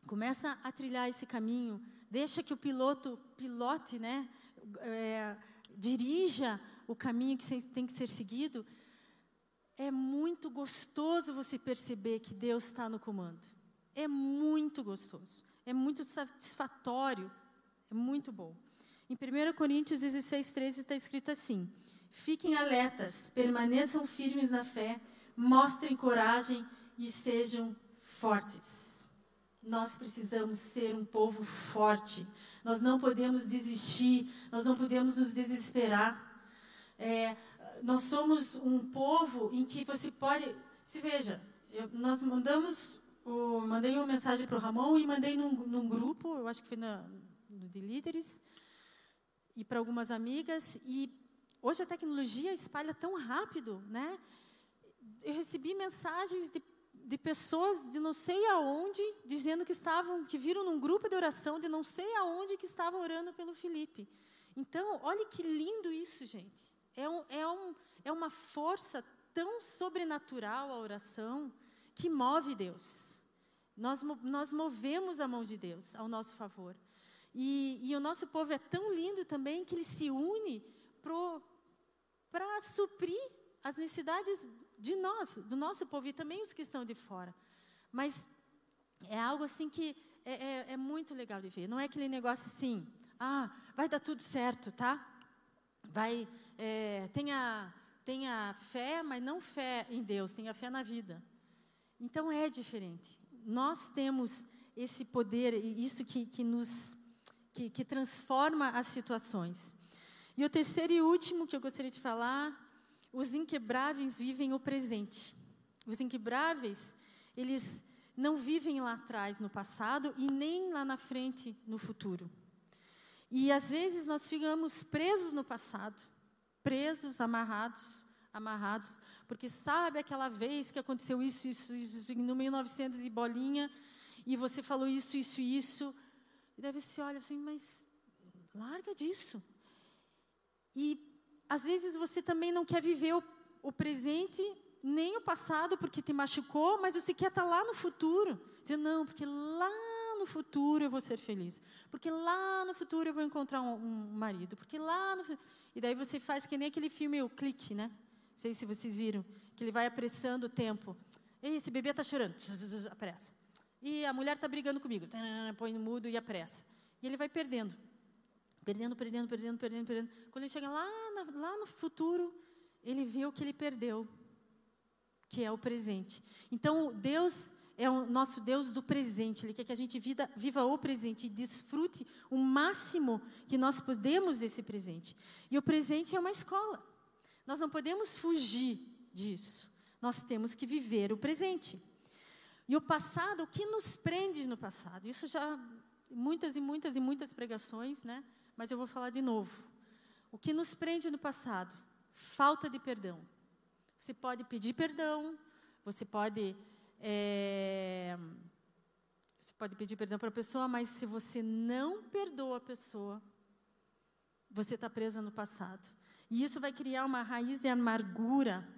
Começa a trilhar esse caminho. Deixa que o piloto pilote, né? É, dirija o caminho que tem que ser seguido. É muito gostoso você perceber que Deus está no comando. É muito gostoso. É muito satisfatório. É muito bom. Em 1 Coríntios 16, 13 está escrito assim: Fiquem alertas, permaneçam firmes na fé, mostrem coragem e sejam fortes. Nós precisamos ser um povo forte. Nós não podemos desistir, nós não podemos nos desesperar. É, nós somos um povo em que você pode. Se veja, eu, nós mandamos. O, mandei uma mensagem para o Ramon e mandei num, num, grupo, eu acho que foi na, no de líderes, e para algumas amigas. E hoje a tecnologia espalha tão rápido, né? Eu recebi mensagens de de pessoas de não sei aonde, dizendo que estavam, que viram num grupo de oração de não sei aonde que estavam orando pelo Felipe. Então, olha que lindo isso, gente. É, um, é, um, é uma força tão sobrenatural a oração que move Deus. Nós, nós movemos a mão de Deus ao nosso favor. E, e o nosso povo é tão lindo também que ele se une para suprir as necessidades de nós, do nosso povo e também os que estão de fora. Mas é algo assim que é, é, é, muito legal de ver. Não é aquele negócio assim, ah, vai dar tudo certo, tá? Vai, é, tenha, tenha fé, mas não fé em Deus, tenha fé na vida. Então é diferente. Nós temos esse poder, isso que, que nos que, que transforma as situações. E o terceiro e último que eu gostaria de falar os inquebráveis vivem o presente. Os inquebráveis, eles não vivem lá atrás, no passado, e nem lá na frente, no futuro. E às vezes nós ficamos presos no passado, presos, amarrados, amarrados, porque sabe aquela vez que aconteceu isso, isso, isso, no 1900 e bolinha, e você falou isso, isso, isso, e daí você olha assim, mas larga disso. E às vezes você também não quer viver o, o presente nem o passado porque te machucou, mas você quer estar lá no futuro. Dizer, não, porque lá no futuro eu vou ser feliz. Porque lá no futuro eu vou encontrar um, um marido. Porque lá no E daí você faz que nem aquele filme O Clique, né? Não sei se vocês viram. Que ele vai apressando o tempo. Ei, esse bebê está chorando. Apressa. E a mulher está brigando comigo. Põe no mudo e apressa. E ele vai perdendo. Perdendo, perdendo, perdendo, perdendo, perdendo. Quando ele chega lá, na, lá no futuro, ele vê o que ele perdeu que é o presente. Então, Deus é o nosso Deus do presente. Ele quer que a gente vida, viva o presente e desfrute o máximo que nós podemos desse presente. E o presente é uma escola. Nós não podemos fugir disso. Nós temos que viver o presente. E o passado, o que nos prende no passado? Isso já muitas e muitas e muitas pregações, né? Mas eu vou falar de novo. O que nos prende no passado? Falta de perdão. Você pode pedir perdão, você pode. É, você pode pedir perdão para a pessoa, mas se você não perdoa a pessoa, você está presa no passado. E isso vai criar uma raiz de amargura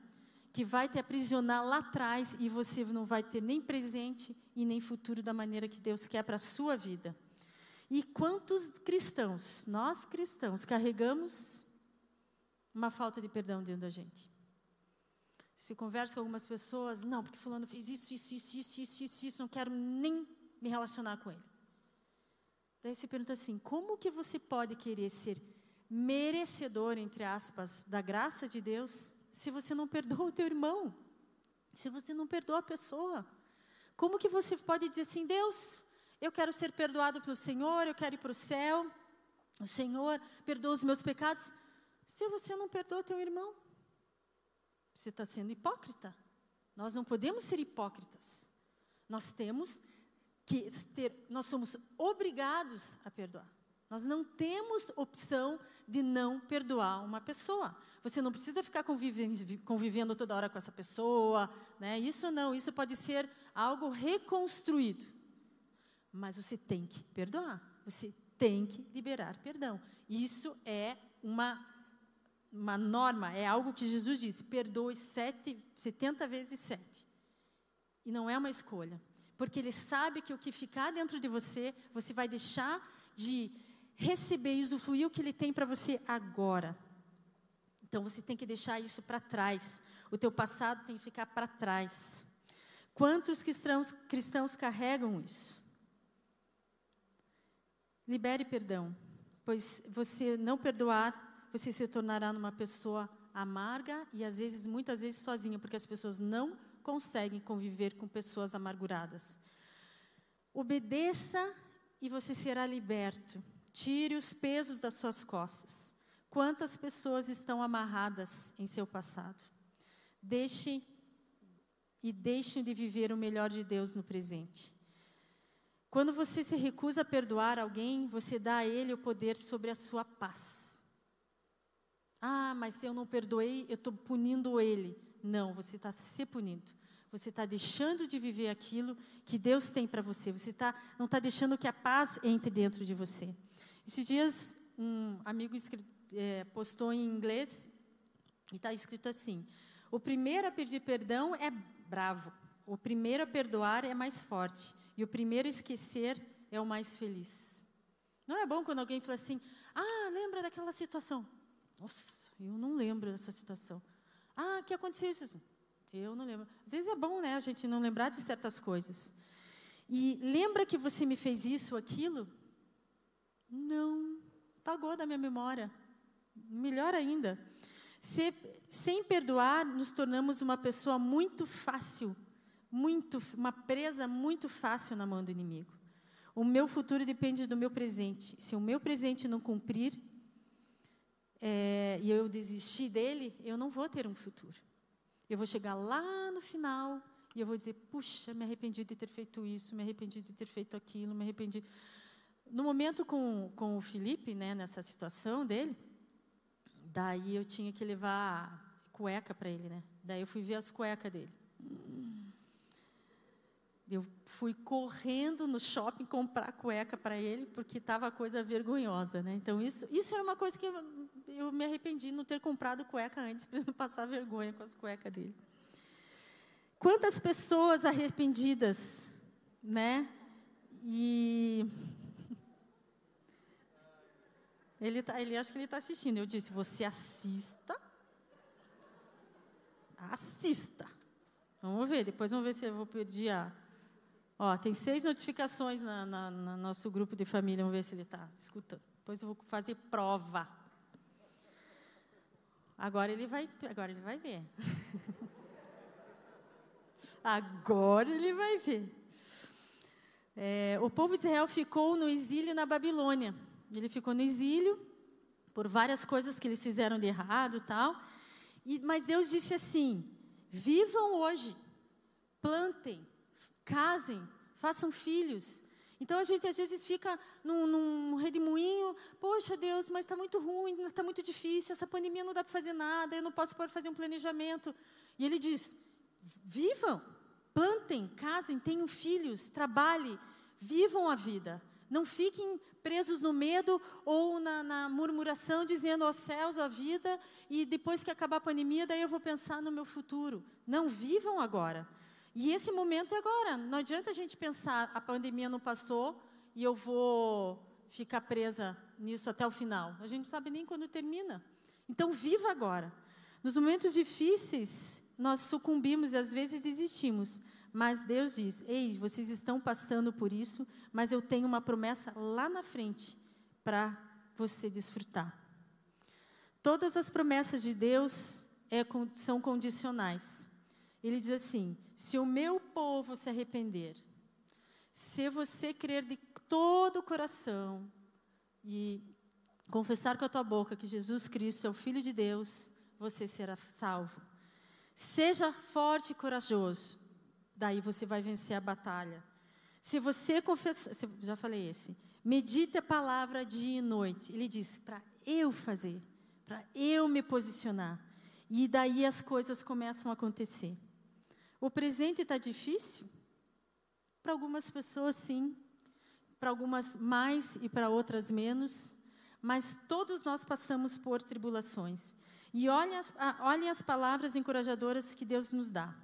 que vai te aprisionar lá atrás e você não vai ter nem presente e nem futuro da maneira que Deus quer para a sua vida. E quantos cristãos, nós cristãos, carregamos uma falta de perdão dentro da gente? Se conversa com algumas pessoas, não, porque fulano fez isso, isso, isso, isso, isso, isso, isso, não quero nem me relacionar com ele. Daí você pergunta assim: como que você pode querer ser merecedor, entre aspas, da graça de Deus, se você não perdoa o teu irmão? Se você não perdoa a pessoa? Como que você pode dizer assim, Deus, eu quero ser perdoado pelo Senhor, eu quero ir para o céu, o Senhor perdoa os meus pecados, se você não perdoa teu irmão? Você está sendo hipócrita. Nós não podemos ser hipócritas. Nós temos que ter, nós somos obrigados a perdoar. Nós não temos opção de não perdoar uma pessoa. Você não precisa ficar convivendo, convivendo toda hora com essa pessoa, né? Isso não, isso pode ser algo reconstruído. Mas você tem que perdoar. Você tem que liberar perdão. Isso é uma uma norma, é algo que Jesus disse: perdoe sete, 70 vezes sete. E não é uma escolha. Porque Ele sabe que o que ficar dentro de você, você vai deixar de receber e usufruir o que Ele tem para você agora. Então você tem que deixar isso para trás. O teu passado tem que ficar para trás. Quantos cristãos, cristãos carregam isso? Libere perdão, pois você não perdoar você se tornará uma pessoa amarga e às vezes, muitas vezes sozinha, porque as pessoas não conseguem conviver com pessoas amarguradas. Obedeça e você será liberto. Tire os pesos das suas costas. Quantas pessoas estão amarradas em seu passado? Deixe e deixem de viver o melhor de Deus no presente. Quando você se recusa a perdoar alguém, você dá a ele o poder sobre a sua paz. Ah, mas se eu não perdoei, eu estou punindo ele. Não, você está se punindo. Você está deixando de viver aquilo que Deus tem para você. Você tá, não está deixando que a paz entre dentro de você. Esses dias, um amigo é, postou em inglês e está escrito assim: O primeiro a pedir perdão é bravo. O primeiro a perdoar é mais forte. E o primeiro esquecer é o mais feliz. Não é bom quando alguém fala assim: Ah, lembra daquela situação? Nossa, eu não lembro dessa situação. Ah, que aconteceu isso? Eu não lembro. Às vezes é bom, né, a gente não lembrar de certas coisas. E lembra que você me fez isso, aquilo? Não, pagou da minha memória. Melhor ainda. Se, sem perdoar, nos tornamos uma pessoa muito fácil, muito, uma presa muito fácil na mão do inimigo. O meu futuro depende do meu presente. Se o meu presente não cumprir, é, e eu desistir dele, eu não vou ter um futuro. Eu vou chegar lá no final e eu vou dizer: puxa, me arrependi de ter feito isso, me arrependi de ter feito aquilo, me arrependi. No momento com, com o Felipe, né, nessa situação dele, daí eu tinha que levar cueca para ele, né? Daí eu fui ver as cuecas dele. Eu fui correndo no shopping comprar cueca para ele, porque estava coisa vergonhosa, né? Então, isso, isso era uma coisa que eu, eu me arrependi de não ter comprado cueca antes, para não passar vergonha com as cuecas dele. Quantas pessoas arrependidas, né? E <laughs> ele, tá, ele acha que ele está assistindo. Eu disse: você assista, assista. Vamos ver. Depois vamos ver se eu vou pedir a. Ó, tem seis notificações na, na, no nosso grupo de família. Vamos ver se ele está escutando. Depois eu vou fazer prova. Agora ele vai, agora ele vai ver. <laughs> agora ele vai ver. É, o povo de Israel ficou no exílio na Babilônia. Ele ficou no exílio por várias coisas que eles fizeram de errado tal. E, mas Deus disse assim: vivam hoje, plantem, casem, façam filhos. Então a gente às vezes fica num, num redemoinho, poxa Deus, mas está muito ruim, está muito difícil, essa pandemia não dá para fazer nada, eu não posso fazer um planejamento. E ele diz: vivam, plantem, casem, tenham filhos, trabalhem, vivam a vida. Não fiquem presos no medo ou na, na murmuração, dizendo aos céus a vida, e depois que acabar a pandemia, daí eu vou pensar no meu futuro. Não, vivam agora. E esse momento é agora. Não adianta a gente pensar, a pandemia não passou e eu vou ficar presa nisso até o final. A gente não sabe nem quando termina. Então, viva agora. Nos momentos difíceis, nós sucumbimos e às vezes desistimos. Mas Deus diz: Ei, vocês estão passando por isso, mas eu tenho uma promessa lá na frente para você desfrutar. Todas as promessas de Deus é, são condicionais. Ele diz assim: se o meu povo se arrepender, se você crer de todo o coração e confessar com a tua boca que Jesus Cristo é o Filho de Deus, você será salvo. Seja forte e corajoso, daí você vai vencer a batalha. Se você confessar, já falei esse, medite a palavra dia e noite. Ele diz: para eu fazer, para eu me posicionar. E daí as coisas começam a acontecer. O presente está difícil? Para algumas pessoas, sim. Para algumas mais e para outras menos. Mas todos nós passamos por tribulações. E olhem as, olhem as palavras encorajadoras que Deus nos dá.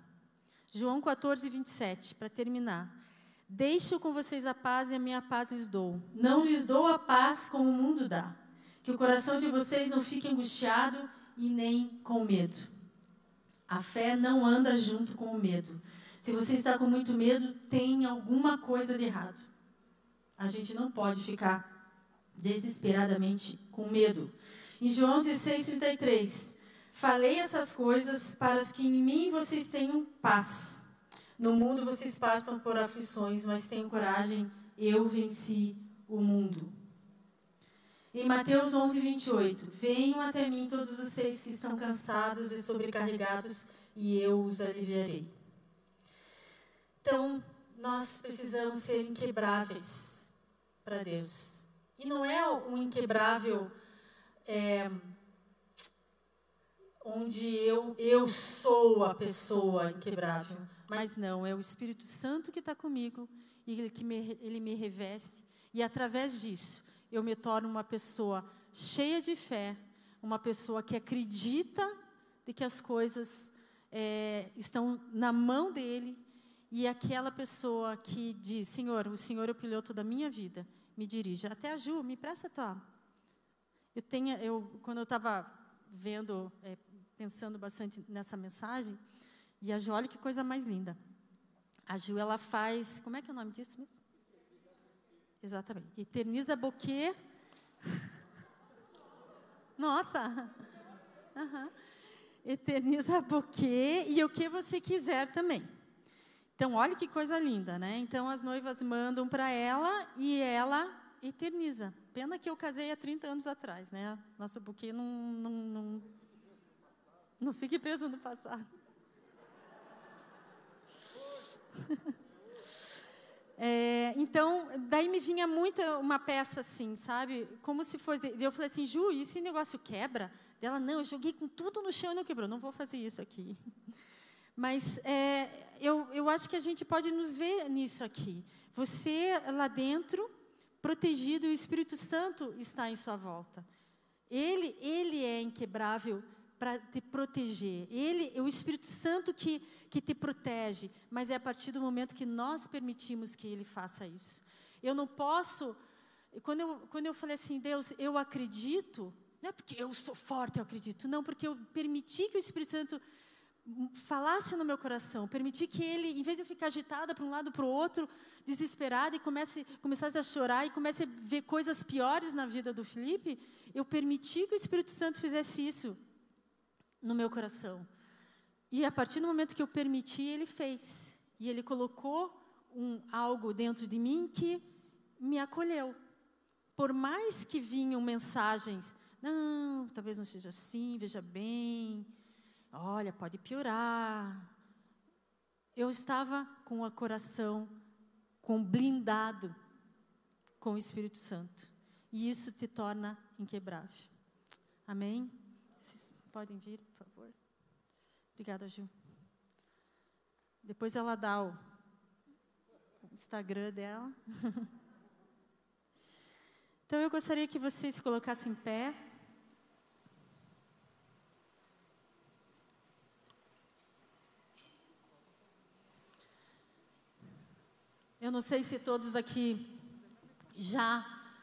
João 14, 27, para terminar. Deixo com vocês a paz e a minha paz lhes dou. Não lhes dou a paz como o mundo dá. Que o coração de vocês não fique angustiado e nem com medo. A fé não anda junto com o medo. Se você está com muito medo, tem alguma coisa de errado. A gente não pode ficar desesperadamente com medo. Em João 16:33, falei essas coisas para que em mim vocês tenham paz. No mundo vocês passam por aflições, mas tenham coragem, eu venci o mundo. Em Mateus 11, 28, venham até mim todos vocês que estão cansados e sobrecarregados, e eu os aliviarei. Então, nós precisamos ser inquebráveis para Deus. E não é um inquebrável é, onde eu, eu sou a pessoa inquebrável. Mas não, é o Espírito Santo que está comigo e ele, que me, ele me reveste. E através disso, eu me torno uma pessoa cheia de fé, uma pessoa que acredita de que as coisas é, estão na mão dele e aquela pessoa que diz, Senhor, o Senhor é o piloto da minha vida, me dirige. Até a Ju, me presta a tua. Eu tenho, eu, quando eu estava vendo, é, pensando bastante nessa mensagem, e a Ju, olha que coisa mais linda. A Ju, ela faz, como é que é o nome disso mesmo? Exatamente. Eterniza Boquê. Nota. Uhum. Eterniza Boquê e o que você quiser também. Então, olha que coisa linda, né? Então, as noivas mandam para ela e ela eterniza. Pena que eu casei há 30 anos atrás, né? Nosso buquê não, não, não, não fique preso no passado. <laughs> É, então, daí me vinha muito uma peça assim, sabe? Como se fosse. Eu falei assim, Ju, e esse negócio quebra? Ela, não, eu joguei com tudo no chão e não quebrou. Não vou fazer isso aqui. <laughs> Mas é, eu, eu acho que a gente pode nos ver nisso aqui. Você lá dentro, protegido, e o Espírito Santo está em sua volta. Ele, ele é inquebrável para te proteger. Ele é o Espírito Santo que, que te protege, mas é a partir do momento que nós permitimos que ele faça isso. Eu não posso. Quando eu, quando eu falei assim, Deus, eu acredito, não é porque eu sou forte, eu acredito, não, porque eu permiti que o Espírito Santo falasse no meu coração, permitir que ele, em vez de eu ficar agitada para um lado para o outro, desesperada e comece, começasse a chorar e comece a ver coisas piores na vida do Felipe, eu permiti que o Espírito Santo fizesse isso no meu coração. E a partir do momento que eu permiti, ele fez. E ele colocou um, algo dentro de mim que me acolheu. Por mais que vinham mensagens, não, talvez não seja assim, veja bem, olha, pode piorar. Eu estava com o coração com blindado com o Espírito Santo. E isso te torna inquebrável. Amém? Vocês podem vir? Obrigada, Ju. Depois ela dá o Instagram dela. <laughs> então eu gostaria que vocês se colocassem em pé. Eu não sei se todos aqui já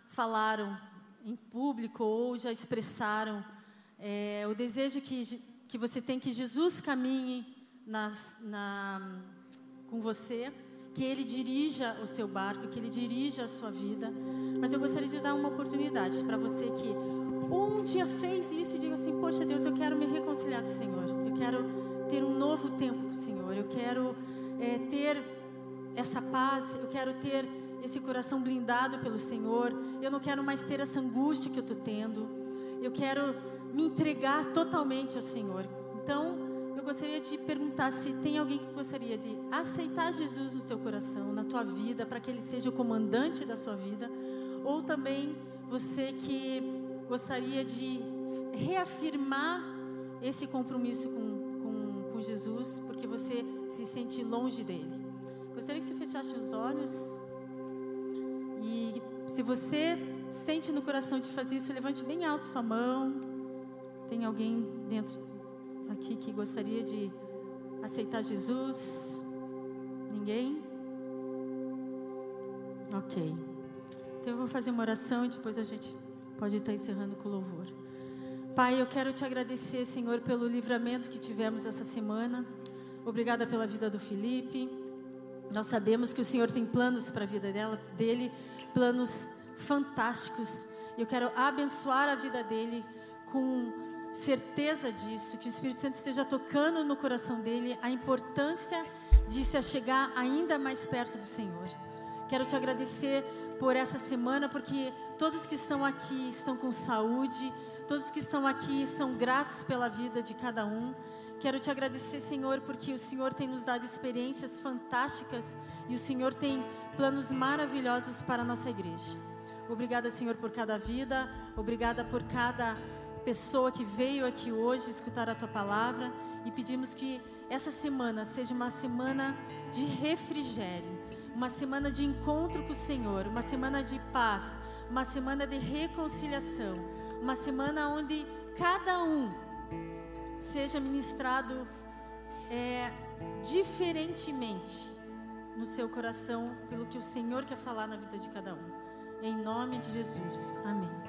falaram em público ou já expressaram é, o desejo que, que você tem que Jesus caminhe nas, na, com você, que Ele dirija o seu barco, que Ele dirija a sua vida. Mas eu gostaria de dar uma oportunidade para você que um dia fez isso e diga assim: Poxa Deus, eu quero me reconciliar com o Senhor, eu quero ter um novo tempo com o Senhor, eu quero é, ter essa paz, eu quero ter esse coração blindado pelo Senhor, eu não quero mais ter essa angústia que eu estou tendo, eu quero me entregar totalmente ao Senhor. Então, eu gostaria de perguntar se tem alguém que gostaria de aceitar Jesus no seu coração, na tua vida, para que Ele seja o comandante da sua vida, ou também você que gostaria de reafirmar esse compromisso com, com, com Jesus, porque você se sente longe dele. Gostaria que você fechasse os olhos. E se você sente no coração de fazer isso, levante bem alto sua mão. Tem alguém dentro aqui que gostaria de aceitar Jesus? Ninguém? Ok. Então eu vou fazer uma oração e depois a gente pode estar encerrando com louvor. Pai, eu quero te agradecer, Senhor, pelo livramento que tivemos essa semana. Obrigada pela vida do Felipe. Nós sabemos que o Senhor tem planos para a vida dela, dele, planos fantásticos. Eu quero abençoar a vida dele com certeza disso, que o Espírito Santo esteja tocando no coração dele a importância de se achegar ainda mais perto do Senhor. Quero te agradecer por essa semana, porque todos que estão aqui estão com saúde, todos que estão aqui são gratos pela vida de cada um. Quero te agradecer, Senhor, porque o Senhor tem nos dado experiências fantásticas e o Senhor tem planos maravilhosos para a nossa igreja. Obrigada, Senhor, por cada vida, obrigada por cada pessoa que veio aqui hoje escutar a tua palavra e pedimos que essa semana seja uma semana de refrigério, uma semana de encontro com o Senhor, uma semana de paz, uma semana de reconciliação, uma semana onde cada um seja ministrado é, diferentemente no seu coração pelo que o Senhor quer falar na vida de cada um. Em nome de Jesus. Amém.